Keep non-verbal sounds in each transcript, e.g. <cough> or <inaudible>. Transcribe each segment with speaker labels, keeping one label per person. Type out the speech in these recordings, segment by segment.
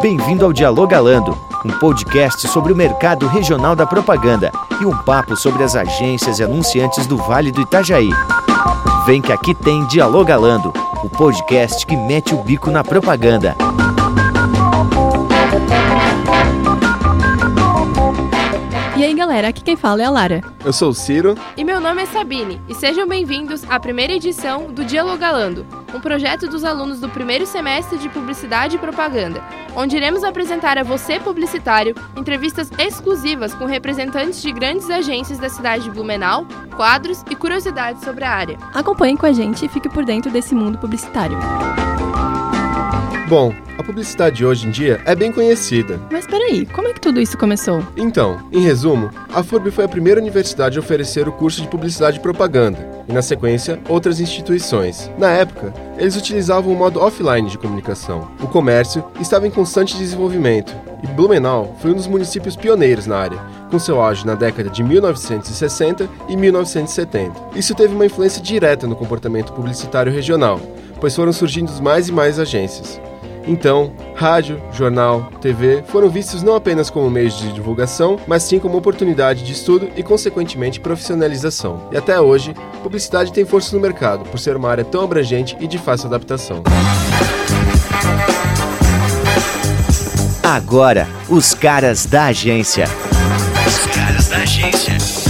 Speaker 1: Bem-vindo ao Dialogalando, um podcast sobre o mercado regional da propaganda e um papo sobre as agências e anunciantes do Vale do Itajaí. Vem que aqui tem Dialogalando, o podcast que mete o bico na propaganda.
Speaker 2: Galera, aqui quem fala é a Lara.
Speaker 3: Eu sou o Ciro.
Speaker 4: E meu nome é Sabine, e sejam bem-vindos à primeira edição do Dialogalando, um projeto dos alunos do primeiro semestre de Publicidade e Propaganda, onde iremos apresentar a você, publicitário, entrevistas exclusivas com representantes de grandes agências da cidade de Blumenau, quadros e curiosidades sobre a área.
Speaker 2: Acompanhe com a gente e fique por dentro desse mundo publicitário.
Speaker 3: Bom, a publicidade hoje em dia é bem conhecida.
Speaker 2: Mas peraí, como é que tudo isso começou?
Speaker 3: Então, em resumo, a FURB foi a primeira universidade a oferecer o curso de Publicidade e Propaganda, e na sequência, outras instituições. Na época, eles utilizavam o modo offline de comunicação. O comércio estava em constante desenvolvimento, e Blumenau foi um dos municípios pioneiros na área, com seu auge na década de 1960 e 1970. Isso teve uma influência direta no comportamento publicitário regional, pois foram surgindo mais e mais agências. Então, rádio, jornal, TV foram vistos não apenas como meios de divulgação, mas sim como oportunidade de estudo e, consequentemente, profissionalização. E até hoje, publicidade tem força no mercado por ser uma área tão abrangente e de fácil adaptação.
Speaker 1: Agora, os caras da agência. Os caras da agência.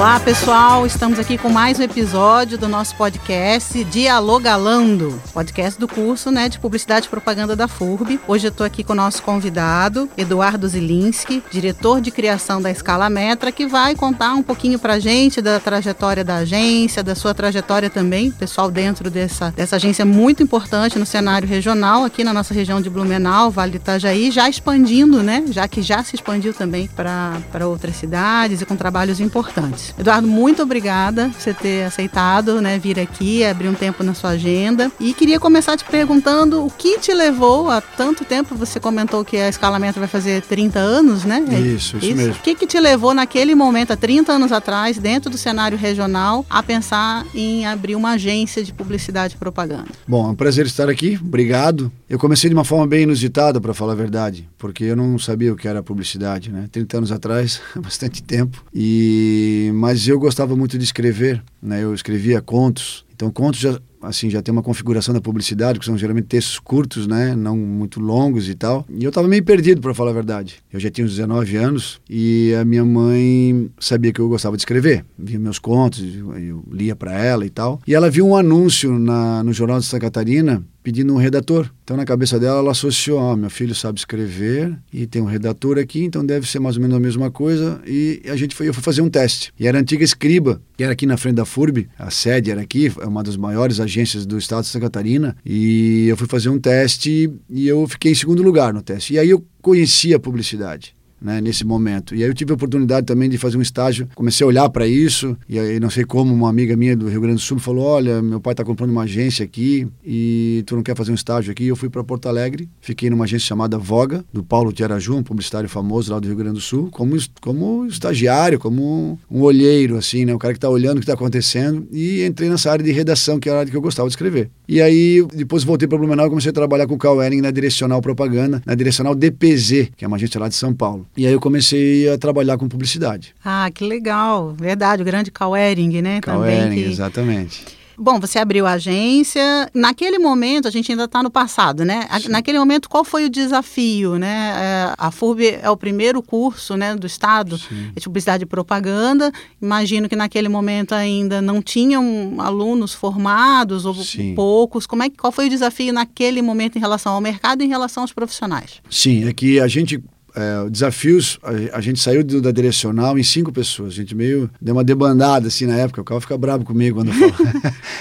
Speaker 5: Olá, pessoal. Estamos aqui com mais um episódio do nosso podcast Dialogalando, podcast do curso né, de Publicidade e Propaganda da FURB. Hoje eu estou aqui com o nosso convidado, Eduardo Zilinski, diretor de criação da Escala Metra, que vai contar um pouquinho para gente da trajetória da agência, da sua trajetória também, pessoal dentro dessa, dessa agência muito importante no cenário regional, aqui na nossa região de Blumenau, Vale do Itajaí, já expandindo, né? Já que já se expandiu também para outras cidades e com trabalhos importantes. Eduardo, muito obrigada por você ter aceitado, né, vir aqui, abrir um tempo na sua agenda. E queria começar te perguntando o que te levou a tanto tempo, você comentou que a escalamento vai fazer 30 anos, né?
Speaker 6: Isso, isso, isso? mesmo.
Speaker 5: O que, que te levou naquele momento, há 30 anos atrás, dentro do cenário regional, a pensar em abrir uma agência de publicidade e propaganda?
Speaker 6: Bom, é um prazer estar aqui, obrigado. Eu comecei de uma forma bem inusitada, para falar a verdade, porque eu não sabia o que era publicidade, né? 30 anos atrás, <laughs> bastante tempo. E mas eu gostava muito de escrever, né? Eu escrevia contos. Então, contos já assim já tem uma configuração da publicidade, que são geralmente textos curtos, né, não muito longos e tal. E eu estava meio perdido para falar a verdade. Eu já tinha uns 19 anos e a minha mãe sabia que eu gostava de escrever, via meus contos, eu lia para ela e tal. E ela viu um anúncio na, no jornal de Santa Catarina pedindo um redator. Então, na cabeça dela, ela associou: ah, meu filho sabe escrever e tem um redator aqui, então deve ser mais ou menos a mesma coisa. E a gente foi, eu fui fazer um teste. E era a antiga Escriba, que era aqui na frente da FURB, a sede era aqui, é uma das maiores agências do estado de Santa Catarina. E eu fui fazer um teste e eu fiquei em segundo lugar no teste. E aí eu conhecia a publicidade né, nesse momento. E aí eu tive a oportunidade também de fazer um estágio, comecei a olhar para isso, e aí não sei como uma amiga minha do Rio Grande do Sul me falou: Olha, meu pai está comprando uma agência aqui e tu não quer fazer um estágio aqui? Eu fui para Porto Alegre, fiquei numa agência chamada Voga, do Paulo Tiaraju, um publicitário famoso lá do Rio Grande do Sul, como, como estagiário, como um olheiro, assim, né, o cara que está olhando o que está acontecendo, e entrei nessa área de redação, que era a área que eu gostava de escrever. E aí depois voltei para Blumenau e comecei a trabalhar com o Ering na Direcional Propaganda, na Direcional DPZ, que é uma agência lá de São Paulo. E aí eu comecei a trabalhar com publicidade.
Speaker 5: Ah, que legal. Verdade, o grande Cauering, né?
Speaker 6: Cauering, que... exatamente.
Speaker 5: Bom, você abriu a agência. Naquele momento, a gente ainda está no passado, né? Sim. Naquele momento, qual foi o desafio, né? É, a FURB é o primeiro curso né, do Estado Sim. de publicidade e propaganda. Imagino que naquele momento ainda não tinham alunos formados ou Sim. poucos. Como é, qual foi o desafio naquele momento em relação ao mercado e em relação aos profissionais?
Speaker 6: Sim, é que a gente é, desafios, a, a, gente saiu do, da direcional em cinco pessoas. A gente meio deu uma debandada assim na época. O cara fica bravo comigo quando eu falo.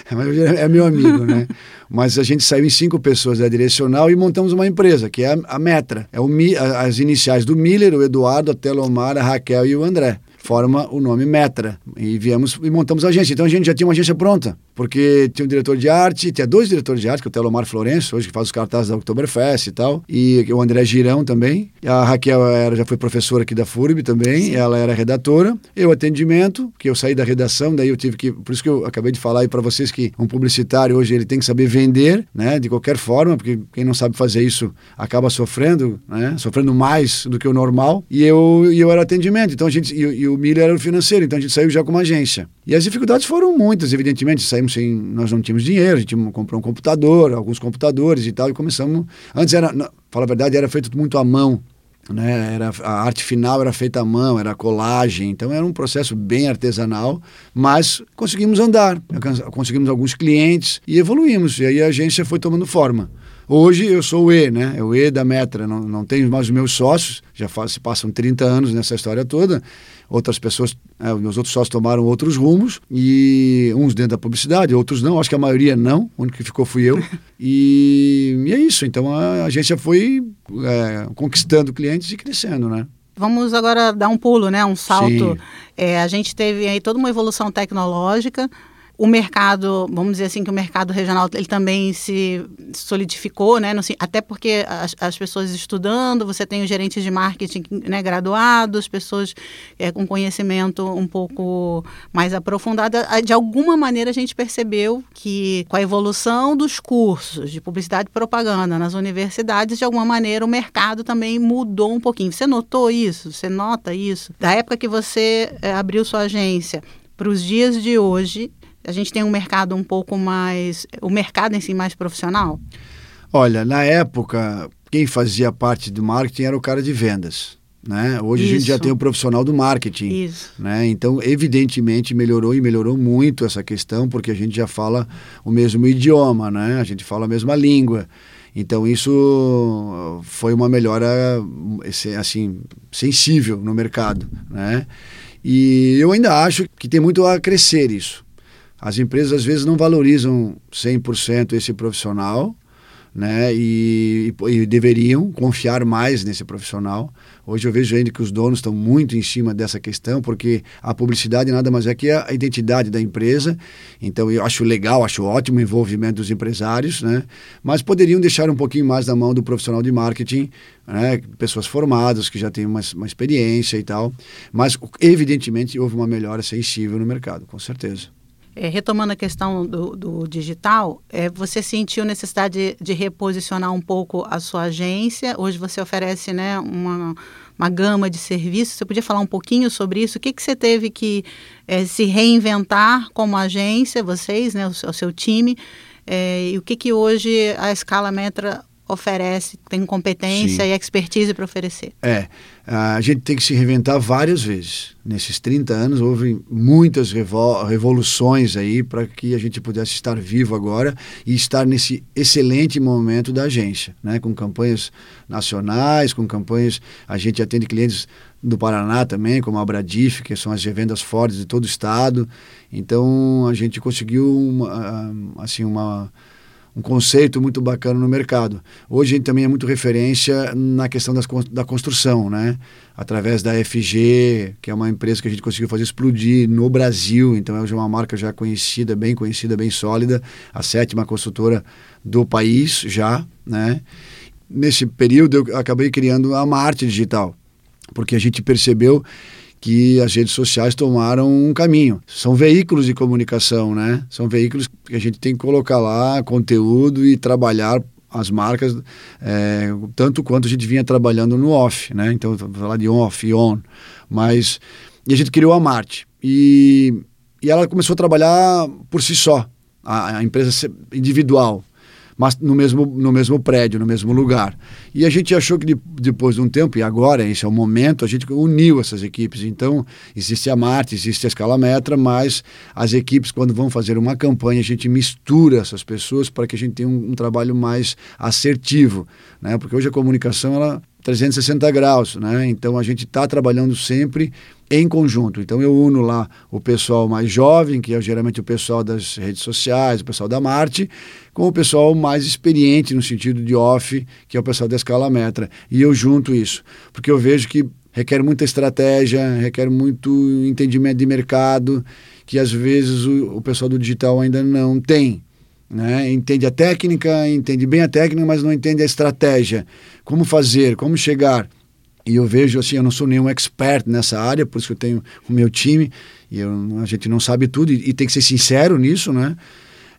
Speaker 6: <laughs> é, é meu amigo, né? Mas a gente saiu em cinco pessoas da direcional e montamos uma empresa, que é a, a Metra. É o, a, as iniciais do Miller, o Eduardo, a Telomar, a Raquel e o André forma o nome Metra. E viemos e montamos a agência. Então a gente já tinha uma agência pronta porque tinha um diretor de arte, tinha dois diretores de arte, que é o Telomar Florencio, hoje que faz os cartazes da Oktoberfest e tal, e o André Girão também. A Raquel era, já foi professora aqui da FURB também, Sim. ela era redatora. Eu atendimento, que eu saí da redação, daí eu tive que, por isso que eu acabei de falar aí para vocês que um publicitário hoje ele tem que saber vender, né, de qualquer forma, porque quem não sabe fazer isso acaba sofrendo, né, sofrendo mais do que o normal. E eu, e eu era atendimento, então a gente e, e o Miller era o financeiro, então a gente saiu já com uma agência. E as dificuldades foram muitas, evidentemente, saímos sem, nós não tínhamos dinheiro, a gente comprou um computador, alguns computadores e tal, e começamos, antes era, fala a verdade, era feito muito à mão, né? Era, a arte final era feita à mão, era colagem, então era um processo bem artesanal, mas conseguimos andar, conseguimos alguns clientes e evoluímos, e aí a agência foi tomando forma. Hoje eu sou o E, né? É o E da Metra, não, não tenho mais os meus sócios, já faz, se passam 30 anos nessa história toda. Outras pessoas, é, meus outros sócios tomaram outros rumos, e uns dentro da publicidade, outros não, acho que a maioria não, o único que ficou fui eu. <laughs> E, e é isso, então a agência foi é, conquistando clientes e crescendo, né?
Speaker 5: Vamos agora dar um pulo, né? Um salto. É, a gente teve aí toda uma evolução tecnológica, o mercado, vamos dizer assim, que o mercado regional ele também se solidificou, né? até porque as, as, pessoas estudando, você tem os gerentes de marketing né, graduados, pessoas é, com conhecimento um pouco mais aprofundado. De alguma maneira a gente percebeu que com a evolução dos cursos de publicidade e propaganda nas universidades, de alguma maneira o mercado também mudou um pouquinho. Você notou isso? Você nota isso? Da época que você é, abriu sua agência para os dias de hoje, a gente tem um mercado um pouco mais. o mercado em si mais profissional?
Speaker 6: Olha, na época, quem fazia parte do marketing era o cara de vendas. Né? Hoje Isso. a gente já tem o profissional do marketing.
Speaker 5: Isso.
Speaker 6: Né? Então, evidentemente, melhorou e melhorou muito essa questão, porque a gente já fala o mesmo idioma, né? a gente fala a mesma língua. Então, isso foi uma melhora assim, sensível no mercado. Né? E eu ainda acho que tem muito a crescer isso. As empresas às vezes não valorizam 100% esse profissional, né? E, e, deveriam confiar mais nesse profissional. Hoje eu vejo ainda que os donos estão muito em cima dessa questão, porque a publicidade nada mais é que a identidade da empresa. Então eu acho legal, acho ótimo o envolvimento dos empresários, né? Mas poderiam deixar um pouquinho mais na mão do profissional de marketing, né? Pessoas formadas que já têm uma, uma experiência e tal. Mas evidentemente houve uma melhora sensível no mercado, com certeza.
Speaker 5: É, retomando a questão do, do digital, é, você sentiu necessidade de, de, reposicionar um pouco a sua agência. Hoje você oferece né, uma, uma gama de serviços. Você podia falar um pouquinho sobre isso? O que, que você teve que é, se reinventar como agência, vocês, né, o, o seu time? É, e o que, que hoje a Escala Metra oferece, tem competência Sim. e expertise para oferecer?
Speaker 6: É, a gente tem que se reinventar várias vezes. Nesses 30 anos houve muitas revol revoluções aí para que a gente pudesse estar vivo agora e estar nesse excelente momento da agência, né? com campanhas nacionais, com campanhas, a gente atende clientes do Paraná também, como a Bradif, que são as revendas fortes de todo o estado. Então a gente conseguiu uma, assim uma um conceito muito bacana no mercado. Hoje a gente também é muito referência na questão das, da construção, né? Através da FG, que é uma empresa que a gente conseguiu fazer explodir no Brasil, então é uma marca já conhecida, bem conhecida, bem sólida, a sétima construtora do país já, né? Nesse período eu acabei criando a Marte Digital, porque a gente percebeu que as redes sociais tomaram um caminho. São veículos de comunicação, né? São veículos que a gente tem que colocar lá conteúdo e trabalhar as marcas é, tanto quanto a gente vinha trabalhando no off, né? Então, falar de off e on. Mas, e a gente criou a Marte. E, e ela começou a trabalhar por si só, a, a empresa individual mas no mesmo, no mesmo prédio, no mesmo lugar. E a gente achou que de, depois de um tempo, e agora esse é o momento, a gente uniu essas equipes. Então, existe a Marte, existe a Escala Metra, mas as equipes, quando vão fazer uma campanha, a gente mistura essas pessoas para que a gente tenha um, um trabalho mais assertivo. Né? Porque hoje a comunicação, ela 360 graus, né? Então a gente está trabalhando sempre em conjunto. Então eu uno lá o pessoal mais jovem, que é geralmente o pessoal das redes sociais, o pessoal da Marte, com o pessoal mais experiente no sentido de off, que é o pessoal da escala metra. E eu junto isso, porque eu vejo que requer muita estratégia, requer muito entendimento de mercado, que às vezes o, o pessoal do digital ainda não tem. Né? Entende a técnica, entende bem a técnica, mas não entende a estratégia. Como fazer, como chegar. E eu vejo assim, eu não sou nenhum expert nessa área, por isso que eu tenho o meu time, e eu, a gente não sabe tudo, e, e tem que ser sincero nisso, né?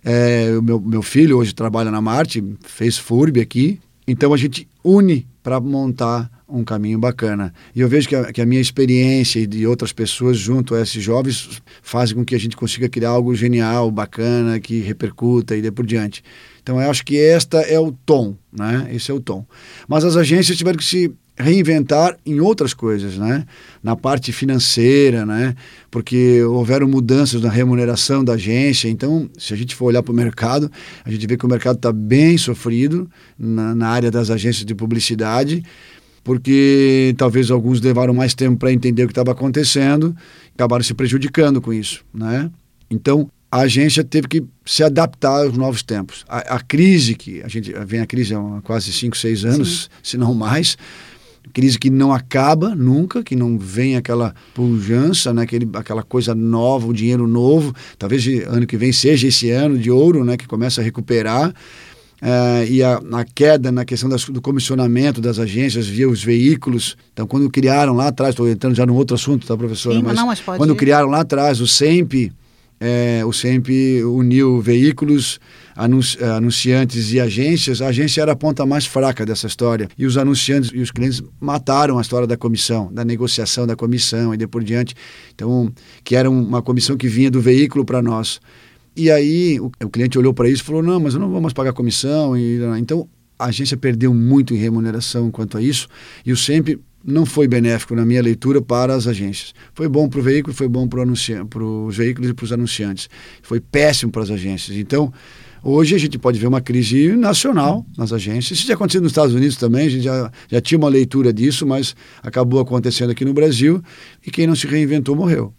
Speaker 6: É, o meu, meu filho hoje trabalha na Marte, fez FURB aqui, então a gente une para montar um caminho bacana. E eu vejo que a, que a, minha experiência e de outras pessoas junto a esses jovens fazem com que a gente consiga criar algo genial, bacana, que repercuta e dê por diante. Então eu acho que esta é o tom, né? Esse é o tom. Mas as agências tiveram que se reinventar em outras coisas, né? Na parte financeira, né? Porque houveram mudanças na remuneração da agência. Então, se a gente for olhar para o mercado, a gente vê que o mercado está bem sofrido na, na área das agências de publicidade porque talvez alguns levaram mais tempo para entender o que estava acontecendo, acabaram se prejudicando com isso, né? Então, a agência teve que se adaptar aos novos tempos. A, a crise que a gente vem a crise há quase 5, 6 anos, Sim. se não mais, crise que não acaba nunca, que não vem aquela pujança, né, aquele, aquela coisa nova, o dinheiro novo. Talvez ano que vem seja esse ano de ouro, né, que começa a recuperar. Uh, e a, a, queda na questão das, do comissionamento das agências via os veículos. Então, quando criaram lá atrás, estou entrando já no outro assunto, tá, professora?
Speaker 5: Sim, mas, não, mas
Speaker 6: quando ir. criaram lá atrás o SEMP, é, o SEMP uniu veículos, anunci, eh, anunciantes e agências. A agência era a ponta mais fraca dessa história. E os anunciantes e os clientes mataram a história da comissão, da negociação da comissão e de por diante. Então, que era uma comissão que vinha do veículo para nós. E aí o, o cliente olhou para isso e falou: não, mas eu não vou mais pagar comissão. E, então a agência perdeu muito em remuneração quanto a isso. E o sempre não foi benéfico na minha leitura para as agências. Foi bom para o veículo, foi bom para os veículos e para os anunciantes. Foi péssimo para as agências. Então, hoje a gente pode ver uma crise nacional nas agências. Isso já aconteceu nos Estados Unidos também, a gente já, já tinha uma leitura disso, mas acabou acontecendo aqui no Brasil e quem não se reinventou morreu.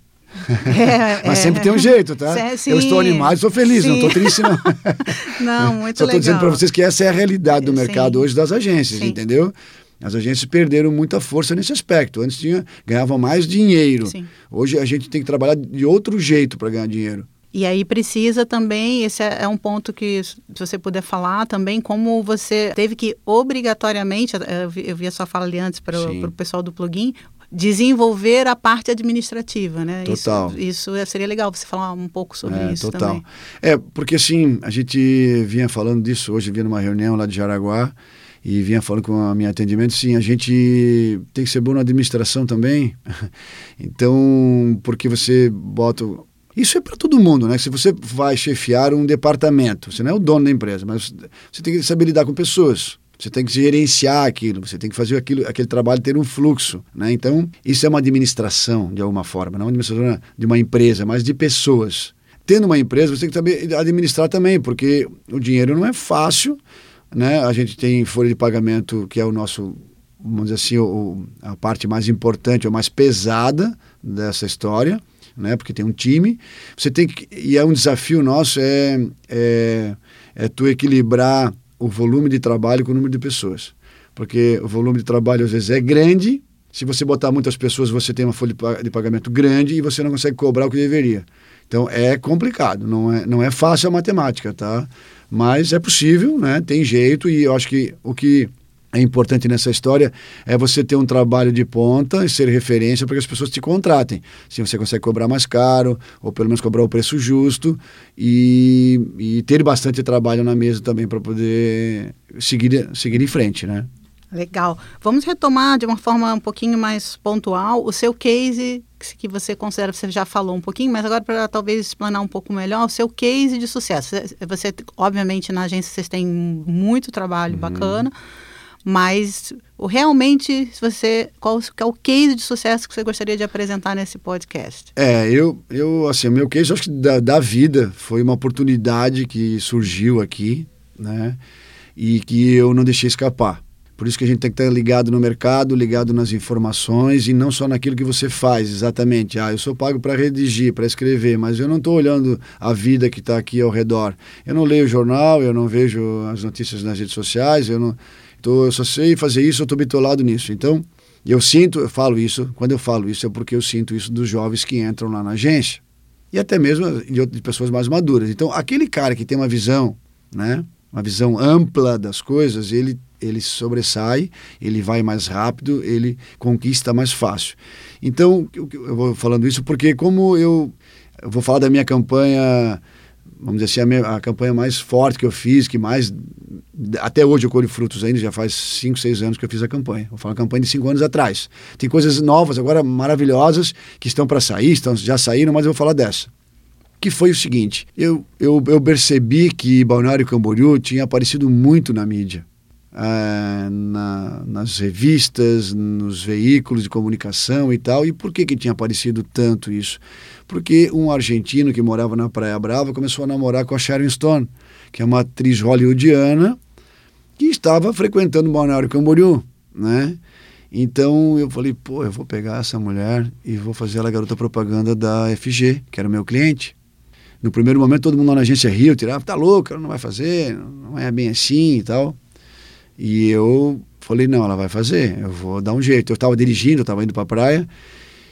Speaker 6: É, <laughs> Mas é. sempre tem um jeito, tá? Sim, eu estou animado, estou feliz, sim. não estou triste, não. <laughs>
Speaker 5: não, <laughs> muito
Speaker 6: Só
Speaker 5: estou
Speaker 6: dizendo para vocês que essa é a realidade do mercado sim. hoje das agências, entendeu? As agências perderam muita força nesse aspecto. Antes tinha, ganhava mais dinheiro. Hoje a gente tem que trabalhar de outro jeito para ganhar dinheiro.
Speaker 5: E aí precisa também, esse é, é um ponto que, se você puder falar também, como você teve que obrigatoriamente, eu vi a sua fala ali antes para o pessoal do plugin, desenvolver a parte administrativa, né?
Speaker 6: Total.
Speaker 5: Isso, isso seria legal você falar um pouco sobre é, isso
Speaker 6: total.
Speaker 5: também.
Speaker 6: É, porque assim, a gente vinha falando disso hoje, vinha numa reunião lá de Jaraguá, e vinha falando com a minha atendimento, sim, a gente tem que ser bom na administração também. <laughs> então, porque você bota isso é para todo mundo, né? Se você vai chefiar um departamento, você não é o dono da empresa, mas você tem que saber lidar com pessoas. Você tem que gerenciar aquilo, você tem que fazer aquilo, aquele trabalho ter um fluxo, né? Então, isso é uma administração de alguma forma, não uma administração de uma empresa, mas de pessoas. Tendo uma empresa, você tem que saber administrar também, porque o dinheiro não é fácil, né? A gente tem folha de pagamento que é o nosso, vamos dizer assim, o, a parte mais importante, ou mais pesada dessa história, né? Porque tem um time. Você tem que e é um desafio nosso é é, é tu equilibrar o volume de trabalho com o número de pessoas. Porque o volume de trabalho às vezes é grande, se você botar muitas pessoas, você tem uma folha de pagamento grande e você não consegue cobrar o que deveria. Então é complicado, não é, não é fácil a matemática, tá? Mas é possível, né? Tem jeito e eu acho que o que é importante nessa história é você ter um trabalho de ponta e ser referência para que as pessoas te contratem. Se você consegue cobrar mais caro, ou pelo menos cobrar o preço justo, e, e ter bastante trabalho na mesa também para poder seguir, seguir em frente, né?
Speaker 5: Legal. Vamos retomar de uma forma um pouquinho mais pontual o seu case que você considera, você já falou um pouquinho, mas agora para talvez explanar um pouco melhor o seu case de sucesso. Você, obviamente, na agência vocês têm muito trabalho uhum. bacana, mas realmente, você qual é o case de sucesso que você gostaria de apresentar nesse podcast?
Speaker 6: É, eu, eu assim, o meu case, acho que da, da vida foi uma oportunidade que surgiu aqui, né? E que eu não deixei escapar. Por isso que a gente tem que estar ligado no mercado, ligado nas informações e não só naquilo que você faz exatamente. Ah, eu sou pago para redigir, para escrever, mas eu não estou olhando a vida que está aqui ao redor. Eu não leio o jornal, eu não vejo as notícias nas redes sociais, eu não, Tô, eu só sei fazer isso, eu estou bitolado nisso. Então, eu sinto, eu falo isso, quando eu falo isso é porque eu sinto isso dos jovens que entram lá na agência e até mesmo de pessoas mais maduras. Então, aquele cara que tem uma visão, né, uma visão ampla das coisas, ele ele sobressai, ele vai mais rápido, ele conquista mais fácil. Então, eu vou falando isso porque como eu, eu vou falar da minha campanha vamos dizer assim, a, minha, a, campanha mais forte que eu fiz, que mais. Até hoje eu colho frutos ainda, já faz 5, 6 anos que eu fiz a campanha. Vou falar uma campanha de 5 anos atrás. Tem coisas novas, agora maravilhosas, que estão para sair, estão, já saíram, mas eu vou falar dessa. Que foi o seguinte: eu, eu, eu percebi que Balneário Camboriú tinha aparecido muito na mídia. É, na, nas revistas, nos veículos de comunicação e tal. E por que, que tinha aparecido tanto isso? porque um argentino que morava na Praia Brava começou a namorar com a Sharon Stone, que é uma atriz hollywoodiana que estava frequentando o Balneário Camboriú, né? Então eu falei, pô, eu vou pegar essa mulher e vou fazer ela garota propaganda da FG, que era o meu cliente. No primeiro momento todo mundo lá na agência riu, tirava, tá louco, ela não vai fazer, não é bem assim e tal. E eu falei, não, ela vai fazer, eu vou dar um jeito. Eu estava dirigindo, eu estava indo para a praia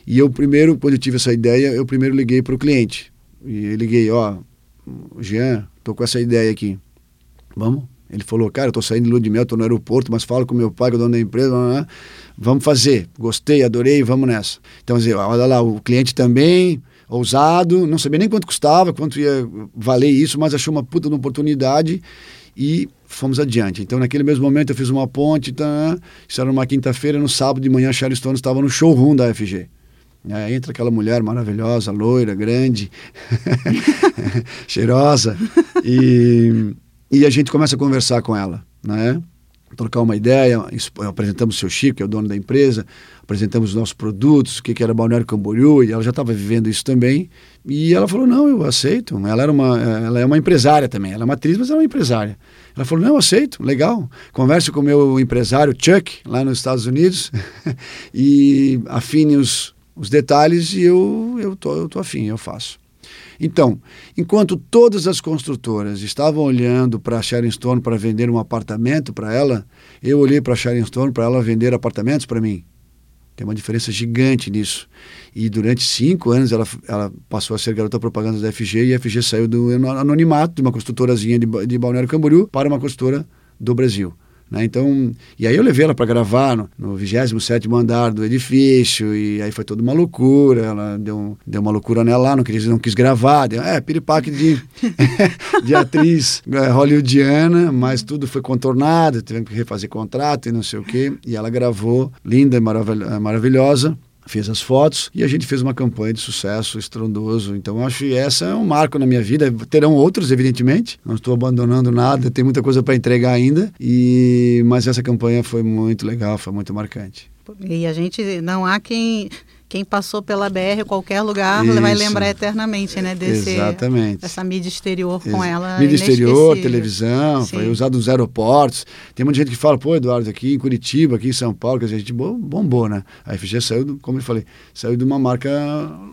Speaker 6: e eu primeiro, quando eu tive essa ideia, eu primeiro liguei para o cliente. E eu liguei, ó, Jean, tô com essa ideia aqui. Vamos? Ele falou, cara, eu tô saindo de lua de mel, tô no aeroporto, mas falo com meu pai, que é o dono da empresa, vamos fazer. Gostei, adorei, vamos nessa. Então, olha lá, o cliente também, ousado, não sabia nem quanto custava, quanto ia valer isso, mas achou uma puta de oportunidade e fomos adiante. Então, naquele mesmo momento, eu fiz uma ponte, tá, isso era numa quinta-feira, no sábado de manhã, a Stone estava no showroom da FG. É, entra aquela mulher maravilhosa, loira, grande, <laughs> cheirosa, e, e a gente começa a conversar com ela, né? Trocar uma ideia, apresentamos o seu Chico, que é o dono da empresa, apresentamos os nossos produtos, o que, era Balneário Camboriú, e ela já estava vivendo isso também, e ela falou, não, eu aceito, ela, era uma, ela é uma empresária também, ela é uma atriz, mas ela é uma empresária. Ela falou, não, eu aceito, legal, converso com o meu empresário Chuck, lá nos Estados Unidos, <laughs> e afine os, os detalhes e eu, eu, tô, eu tô afim, eu faço. Então, enquanto todas as construtoras estavam olhando para a Sharon Stone para vender um apartamento para ela, eu olhei para a Sharon Stone para ela vender apartamentos para mim. Tem uma diferença gigante nisso. E durante cinco anos ela, ela passou a ser garota propaganda da FG e a FG saiu do anonimato de uma construtorazinha de, de Balneário Camboriú para uma construtora do Brasil. Né? Então, e aí eu levei ela para gravar no, no 27 andar do edifício, e aí foi toda uma loucura. Ela deu, deu uma loucura nela lá, não, quis, não quis gravar. Deu, é, piripaque de, <laughs> de atriz é, hollywoodiana, mas tudo foi contornado, tivemos que refazer contrato e não sei o quê. E ela gravou, linda, maravil maravilhosa fez as fotos e a gente fez uma campanha de sucesso estrondoso. Então, acho que essa é um marco na minha vida. Terão outros, evidentemente. Não estou abandonando nada, tem muita coisa para entregar ainda. E mas essa campanha foi muito legal, foi muito marcante.
Speaker 5: E a gente não há quem quem passou pela BR qualquer lugar Isso. vai lembrar eternamente, né? Desse,
Speaker 6: Exatamente.
Speaker 5: Dessa mídia exterior com Ex ela.
Speaker 6: Mídia exterior, televisão, Sim. foi usado nos aeroportos. Tem muita gente que fala, pô, Eduardo, aqui em Curitiba, aqui em São Paulo, que a gente bombou, né? A FG saiu, como eu falei, saiu de uma marca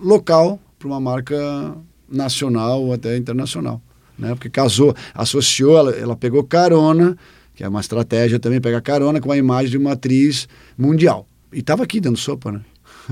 Speaker 6: local para uma marca nacional ou até internacional. Né? Porque casou, associou, ela, ela pegou carona, que é uma estratégia também, pegar carona com a imagem de uma atriz mundial. E estava aqui dando sopa, né?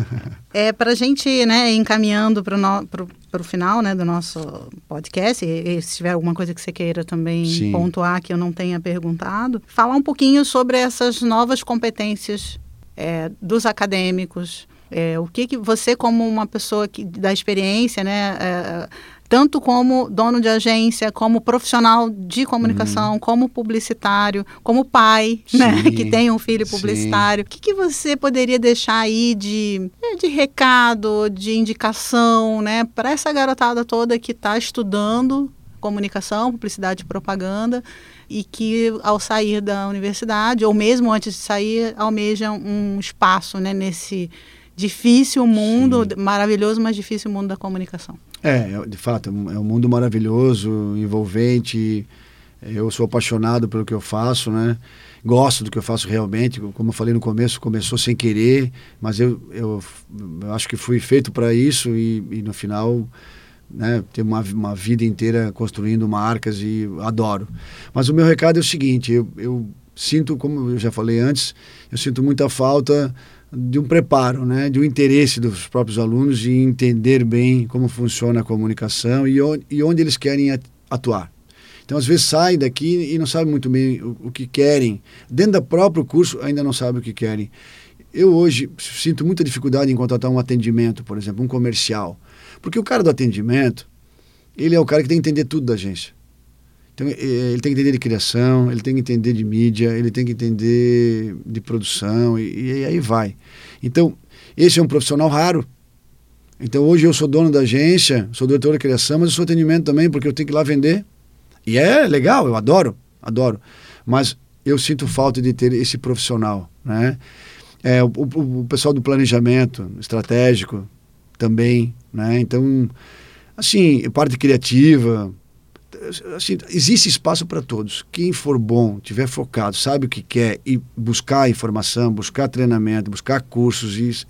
Speaker 6: <laughs>
Speaker 5: é, para a gente, né, encaminhando para o final né, do nosso podcast, e, e, se tiver alguma coisa que você queira também Sim. pontuar que eu não tenha perguntado, falar um pouquinho sobre essas novas competências é, dos acadêmicos, é, o que, que você, como uma pessoa que, da experiência, né, é, tanto como dono de agência, como profissional de comunicação, uhum. como publicitário, como pai, <laughs> né, que tem um filho publicitário. Sim. O que, que você poderia deixar aí de, é, de recado, de indicação, né, para essa garotada toda que está estudando comunicação, publicidade e propaganda e que ao sair da universidade ou mesmo antes de sair almeja um espaço, né, nesse difícil mundo, Sim. maravilhoso, mas difícil mundo da comunicação.
Speaker 6: É, é, de fato, é um mundo maravilhoso, envolvente. Eu sou apaixonado pelo que eu faço, né? Gosto do que eu faço realmente. Como eu falei no começo, começou sem querer, mas eu, eu, eu acho que fui feito para isso e, e, no final, né, ter uma, uma vida inteira construindo marcas e adoro. Mas o meu recado é o seguinte: eu, eu sinto, como eu já falei antes, eu sinto muita falta de um preparo, né, de um interesse dos próprios alunos em entender bem como funciona a comunicação e onde, e onde eles querem atuar. Então, às vezes, sai daqui e não sabe muito bem o, o que querem. Dentro do próprio curso, ainda não sabe o que querem. Eu hoje sinto muita dificuldade em contratar um atendimento, por exemplo, um comercial. Porque o cara do atendimento, ele é o cara que tem que entender tudo da agência. Então, ele tem que entender de criação, ele tem que entender de mídia, ele tem que entender de produção e, e aí vai. Então, esse é um profissional raro. Então, hoje eu sou dono da agência, sou diretor de criação, mas eu sou atendimento também, porque eu tenho que ir lá vender. E é legal, eu adoro, adoro. Mas eu sinto falta de ter esse profissional, né? É, o, o, o pessoal do planejamento estratégico também, né? Então, assim, parte criativa, assim, existe espaço para todos. Quem for bom, tiver focado, sabe o que quer e buscar informação, buscar treinamento, buscar cursos e,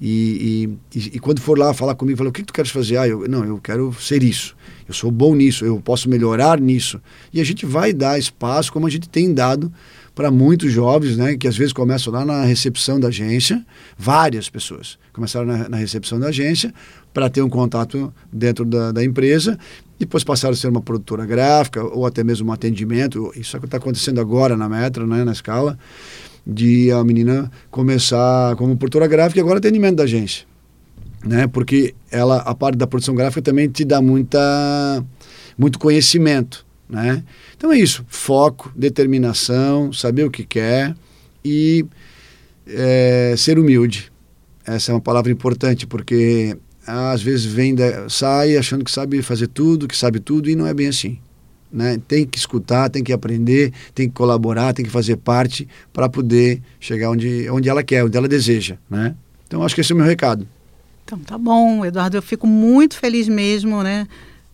Speaker 6: e, e, e quando for lá falar comigo, falar o que, que tu queres fazer? Ah, eu, não, eu quero ser isso. Eu sou bom nisso, eu posso melhorar nisso. E a gente vai dar espaço, como a gente tem dado para muitos jovens, né, que às vezes começam lá na recepção da agência, várias pessoas começaram na, na recepção da agência para ter um contato dentro da, da, empresa, depois passaram a ser uma produtora gráfica ou até mesmo um atendimento. Isso é que está acontecendo agora na Metra, né, na escala, de a menina começar como produtora gráfica e agora atendimento da agência. Né, porque ela, a parte da produção gráfica também te dá muita, muito conhecimento. Né? Então é isso: foco, determinação, saber o que quer e é, ser humilde. Essa é uma palavra importante porque às vezes vem da, sai achando que sabe fazer tudo, que sabe tudo e não é bem assim. Né? Tem que escutar, tem que aprender, tem que colaborar, tem que fazer parte para poder chegar onde, onde ela quer, onde ela deseja. Né? Então acho que esse é o meu recado.
Speaker 5: Então tá bom, Eduardo, eu fico muito feliz mesmo, né?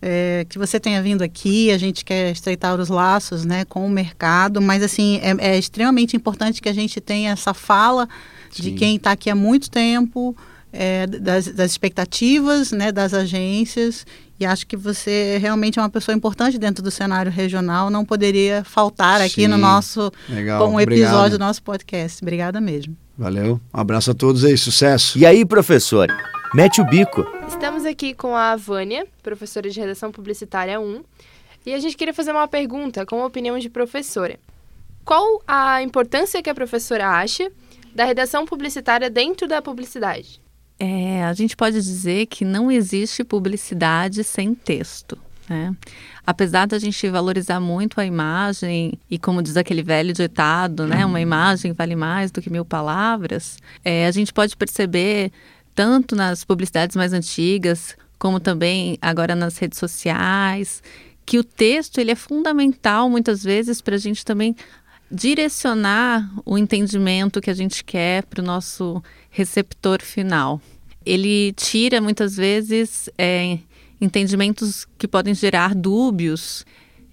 Speaker 5: é, que você tenha vindo aqui. A gente quer estreitar os laços né, com o mercado, mas assim é, é extremamente importante que a gente tenha essa fala Sim. de quem está aqui há muito tempo, é, das, das, expectativas né, das agências. E acho que você realmente é uma pessoa importante dentro do cenário regional. Não poderia faltar aqui Sim. no nosso Legal. um episódio Obrigado. do nosso podcast. Obrigada mesmo.
Speaker 6: Valeu. Um abraço a todos aí. Sucesso.
Speaker 1: E aí, professor? Mete o bico.
Speaker 4: Estamos aqui com a Vânia, professora de Redação Publicitária 1, e a gente queria fazer uma pergunta com a opinião de professora. Qual a importância que a professora acha da redação publicitária dentro da publicidade?
Speaker 2: É, a gente pode dizer que não existe publicidade sem texto. Né? Apesar da gente valorizar muito a imagem, e como diz aquele velho ditado, né? uma imagem vale mais do que mil palavras, é, a gente pode perceber tanto nas publicidades mais antigas, como também agora nas redes sociais, que o texto ele é fundamental muitas vezes para a gente também direcionar o entendimento que a gente quer para o nosso receptor final. Ele tira muitas vezes é, entendimentos que podem gerar dúbios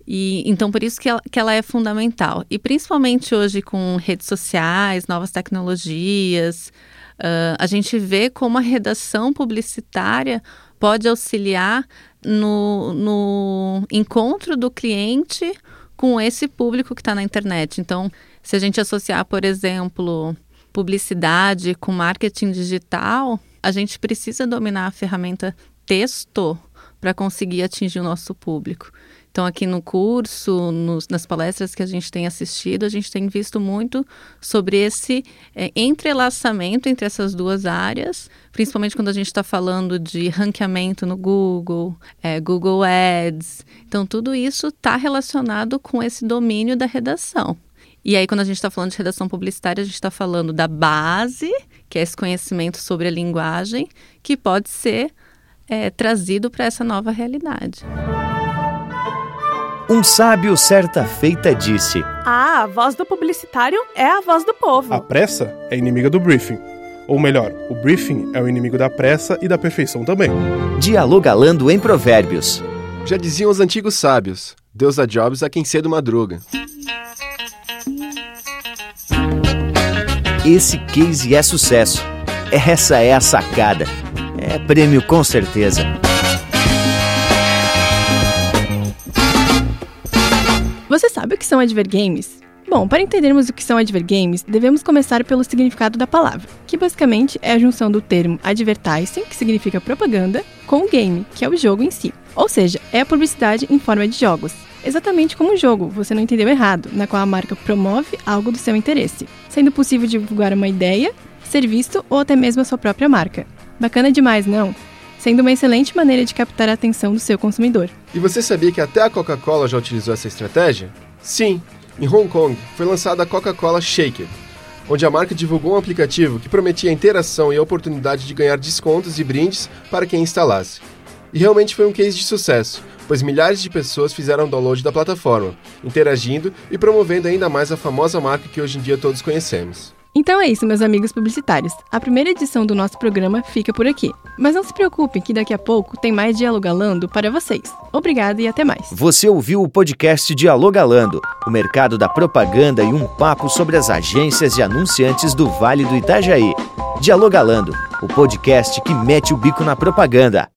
Speaker 2: e então por isso que ela, que ela é fundamental. E principalmente hoje com redes sociais, novas tecnologias, Uh, a gente vê como a redação publicitária pode auxiliar no, no encontro do cliente com esse público que está na internet. Então, se a gente associar, por exemplo, publicidade com marketing digital, a gente precisa dominar a ferramenta texto para conseguir atingir o nosso público. Então, aqui no curso, nos, nas palestras que a gente tem assistido, a gente tem visto muito sobre esse é, entrelaçamento entre essas duas áreas, principalmente quando a gente está falando de ranqueamento no Google, é, Google Ads. Então, tudo isso está relacionado com esse domínio da redação. E aí, quando a gente está falando de redação publicitária, a gente está falando da base, que é esse conhecimento sobre a linguagem, que pode ser é, trazido para essa nova realidade.
Speaker 1: Um sábio certa feita disse:
Speaker 7: Ah, a voz do publicitário é a voz do povo.
Speaker 8: A pressa é inimiga do briefing. Ou melhor, o briefing é o inimigo da pressa e da perfeição também.
Speaker 1: Dialogalando em Provérbios.
Speaker 3: Já diziam os antigos sábios: Deus dá jobs a quem cedo madruga.
Speaker 1: Esse case é sucesso. Essa é a sacada. É prêmio com certeza.
Speaker 2: Sabe o que são advergames?
Speaker 9: Bom, para entendermos o que são advergames, devemos começar pelo significado da palavra, que basicamente é a junção do termo advertising, que significa propaganda, com o game, que é o jogo em si. Ou seja, é a publicidade em forma de jogos. Exatamente como um jogo, você não entendeu errado, na qual a marca promove algo do seu interesse, sendo possível divulgar uma ideia, serviço ou até mesmo a sua própria marca. Bacana demais, não? Sendo uma excelente maneira de captar a atenção do seu consumidor.
Speaker 3: E você sabia que até a Coca-Cola já utilizou essa estratégia? Sim, em Hong Kong foi lançada a Coca-Cola Shake onde a marca divulgou um aplicativo que prometia interação e a oportunidade de ganhar descontos e brindes para quem instalasse. E realmente foi um case de sucesso, pois milhares de pessoas fizeram download da plataforma, interagindo e promovendo ainda mais a famosa marca que hoje em dia todos conhecemos.
Speaker 9: Então é isso, meus amigos publicitários. A primeira edição do nosso programa fica por aqui. Mas não se preocupem que daqui a pouco tem mais Dialogalando para vocês. Obrigada e até mais.
Speaker 1: Você ouviu o podcast Dialogalando, o mercado da propaganda e um papo sobre as agências e anunciantes do Vale do Itajaí. Dialogalando, o podcast que mete o bico na propaganda.